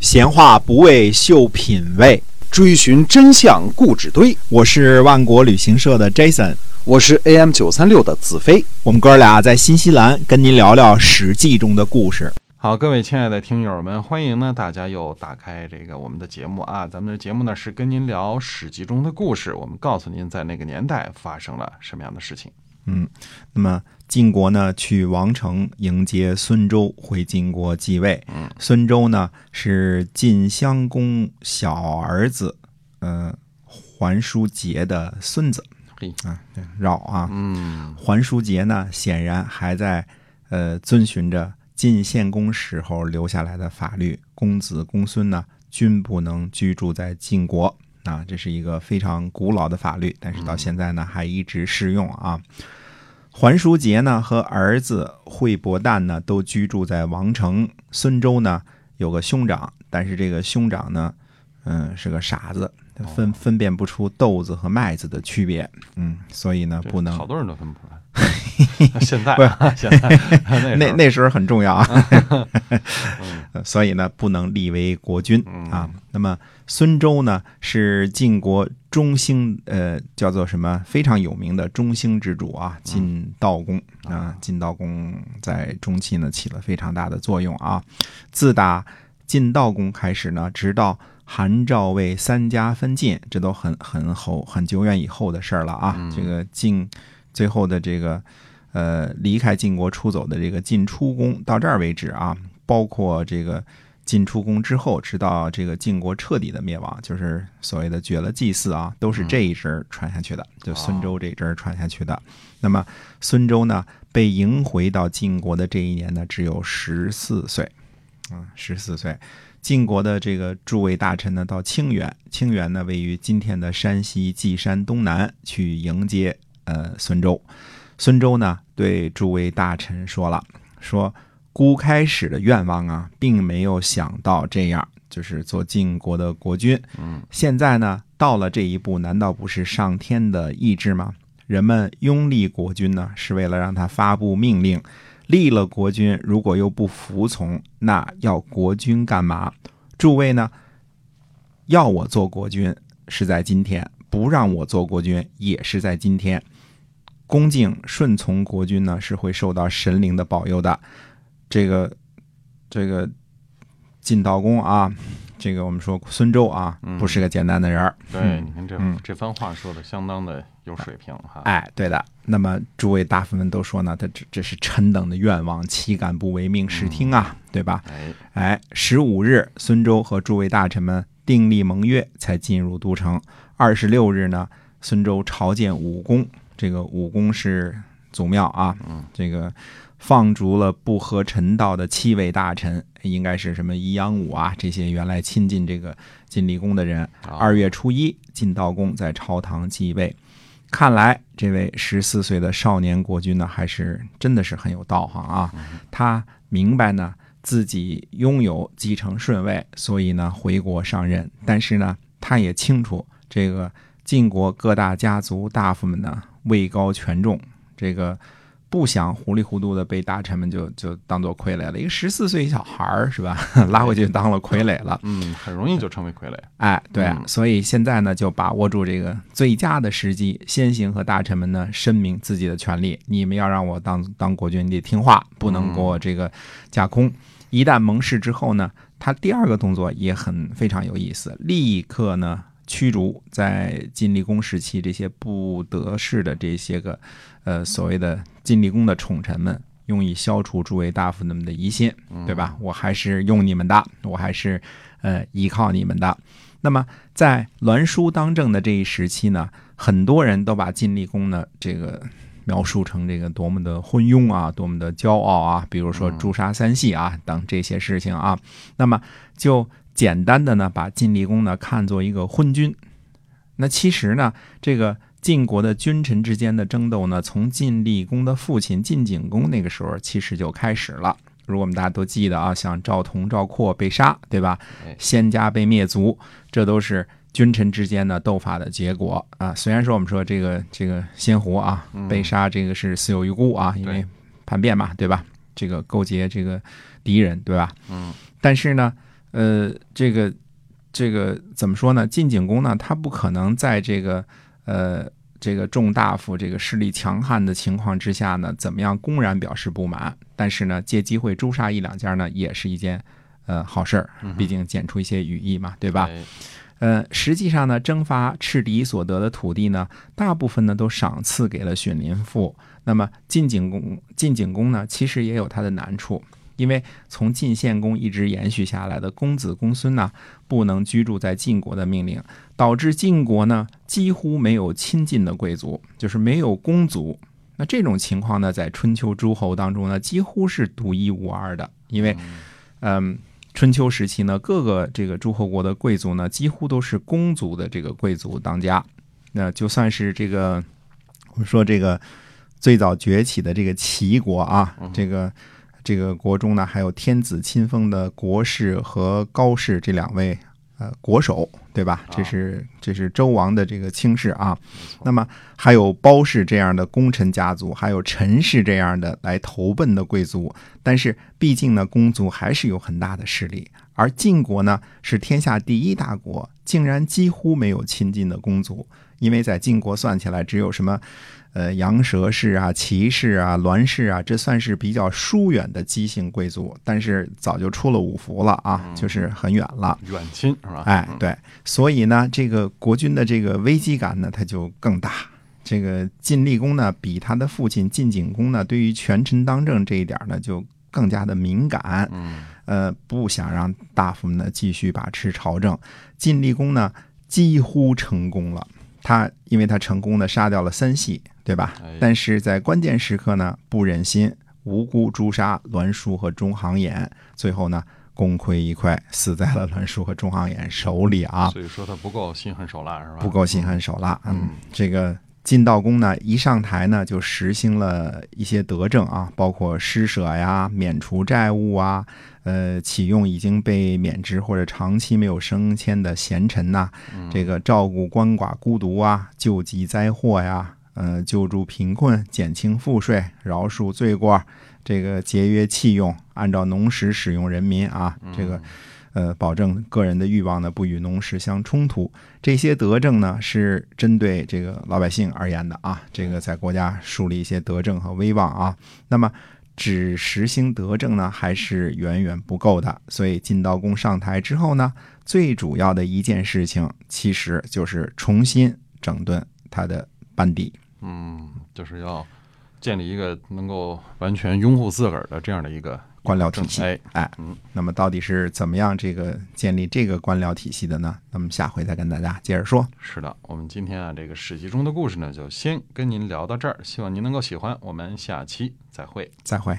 闲话不为秀品味，追寻真相故纸堆。我是万国旅行社的 Jason，我是 AM 九三六的子飞。我们哥俩在新西兰跟您聊聊《史记》中的故事。好，各位亲爱的听友们，欢迎呢大家又打开这个我们的节目啊。咱们的节目呢是跟您聊《史记》中的故事，我们告诉您在那个年代发生了什么样的事情。嗯，那么晋国呢去王城迎接孙周回晋国继位。嗯，孙周呢是晋襄公小儿子，呃，桓叔杰的孙子。嘿啊，对，绕啊。嗯桓叔杰呢，显然还在呃遵循着晋献公时候留下来的法律，公子公孙呢均不能居住在晋国啊，这是一个非常古老的法律，但是到现在呢还一直适用啊。桓叔杰呢和儿子惠伯旦呢都居住在王城，孙周呢有个兄长，但是这个兄长呢，嗯，是个傻子，分分辨不出豆子和麦子的区别，嗯，所以呢不能好多人都分不出来。现在啊 现在 那那时候很重要啊，嗯所以呢不能立为国君嗯啊。那么孙周呢是晋国中兴，呃，叫做什么非常有名的中兴之主啊，晋悼公啊。晋悼公在中期呢起了非常大的作用啊。自打晋悼公开始呢，直到韩赵魏三家分晋，这都很很后很久远以后的事儿了啊。嗯这个晋最后的这个呃离开晋国出走的这个晋出公到这儿为止啊，包括这个晋出公之后，直到这个晋国彻底的灭亡，就是所谓的绝了祭祀啊，都是这一支儿传下去的，就孙周这一支儿传下去的。那么孙周呢，被迎回到晋国的这一年呢，只有十四岁，啊，十四岁。晋国的这个诸位大臣呢，到清远，清远呢位于今天的山西稷山东南，去迎接呃孙周。孙周呢对诸位大臣说了，说孤开始的愿望啊，并没有想到这样，就是做晋国的国君。嗯，现在呢到了这一步，难道不是上天的意志吗？人们拥立国君呢，是为了让他发布命令。立了国君，如果又不服从，那要国君干嘛？诸位呢，要我做国君是在今天，不让我做国君也是在今天。恭敬顺从国君呢，是会受到神灵的保佑的。这个这个晋悼公啊，这个我们说孙周啊，嗯不是个简单的人儿。对，嗯你看这嗯这番话说的相当的有水平哈。哎，对的。那么诸位大夫们都说呢，他这这是臣等的愿望，岂敢不唯命是听啊，对吧？哎，哎，十五日，孙周和诸位大臣们订立盟约，才进入都城。二十六日呢，孙周朝见武公，这个武公是祖庙啊，嗯，这个放逐了不合臣道的七位大臣，应该是什么宜阳武啊，这些原来亲近这个晋厉公的人。啊二月初一，晋悼公在朝堂继位。看来这位十四岁的少年国君呢，还是真的是很有道行啊。他明白呢自己拥有继承顺位，所以呢回国上任。但是呢，他也清楚这个晋国各大家族大夫们呢位高权重，这个不想糊里糊涂的被大臣们就就当做傀儡了。一个十四岁小孩儿是吧，拉回去当了傀儡了。嗯，很容易就成为傀儡。哎，对所以现在呢，就把握住这个最佳的时机，先行和大臣们呢申明自己的权利。你们要让我当当国君，你得听话，不能给我这个架空。一旦盟誓之后呢，他第二个动作也很非常有意思，立刻呢驱逐在晋厉公时期这些不得势的这些个呃所谓的晋厉公的宠臣们，用以消除诸位大夫们的疑心。对吧？我还是用你们的，我还是呃依靠你们的。那么在栾书当政的这一时期呢，很多人都把晋厉公呢这个描述成这个多么的昏庸啊，多么的骄傲啊，比如说诛杀三系啊等这些事情啊。那么就简单的呢把晋厉公呢看作一个昏君。那其实呢，这个晋国的君臣之间的争斗呢，从晋厉公的父亲晋景公那个时候其实就开始了。如果我们大家都记得啊，像赵同、赵括被杀，对吧哎？先家被灭族，这都是君臣之间的斗法的结果啊。虽然说我们说这个这个仙狐啊被杀，这个是死有余辜啊，因为叛变嘛，对吧？这个勾结这个敌人，对吧？嗯，但是呢，呃，这个这个怎么说呢？晋景公呢，他不可能在这个呃这个众大夫这个势力强悍的情况之下呢，怎么样公然表示不满？但是呢，借机会诛杀一两家呢，也是一件呃好事儿，毕竟剪出一些羽翼嘛，对吧？哎呃，实际上呢，征伐赤狄所得的土地呢，大部分呢都赏赐给了荀林父。那么晋景公，晋景公呢，其实也有他的难处，因为从晋献公一直延续下来的公子公孙呢，不能居住在晋国的命令，导致晋国呢几乎没有亲近的贵族，就是没有公族。那这种情况呢，在春秋诸侯当中呢，几乎是独一无二的，因为，嗯。春秋时期呢，各个这个诸侯国的贵族呢，几乎都是公族的这个贵族当家。那就算是这个，我们说这个最早崛起的这个齐国啊，这个这个国中呢，还有天子亲封的国士和高士这两位呃国手，对吧？这是这是周王的这个卿士啊。那么还有包氏这样的功臣家族，还有陈氏这样的来投奔的贵族。但是毕竟呢，公族还是有很大的势力，而晋国呢是天下第一大国，竟然几乎没有亲近的公族，因为在晋国算起来，只有什么，呃，羊蛇氏啊、齐氏啊、栾氏啊，这算是比较疏远的姬姓贵族，但是早就出了五服了啊，就是很远了。远亲是吧？哎，对，所以呢，这个国君的这个危机感呢，他就更大。这个晋厉公呢，比他的父亲晋景公呢，对于权臣当政这一点呢，就更加的敏感。嗯，呃，不想让大夫们呢继续把持朝政。晋厉公呢，几乎成功了。他因为他成功的杀掉了三系，对吧哎？但是在关键时刻呢，不忍心无辜诛杀栾书和中行衍，最后呢，功亏一篑，死在了栾书和中行衍手里啊。所以说他不够心狠手辣是吧？不够心狠手辣。嗯，这个晋悼公呢，一上台呢就实行了一些德政啊，包括施舍呀、免除债务啊，呃，启用已经被免职或者长期没有升迁的贤臣呐、这个照顾鳏寡孤独啊，救济灾祸呀，呃，救助贫困，减轻赋税，饶恕罪过，这个节约器用，按照农时使用人民啊，这个。呃，保证个人的欲望呢不与农时相冲突。这些德政呢是针对这个老百姓而言的啊，这个在国家树立一些德政和威望啊。那么只实行德政呢，还是远远不够的。所以晋悼公上台之后呢，最主要的一件事情，其实就是重新整顿他的班底。嗯，就是要建立一个能够完全拥护自个儿的这样的一个官僚体系，哎，哎，嗯，那么到底是怎么样这个建立这个官僚体系的呢？那么下回再跟大家接着说。是的，我们今天啊这个史记中的故事呢，就先跟您聊到这儿，希望您能够喜欢，我们下期再会。再会。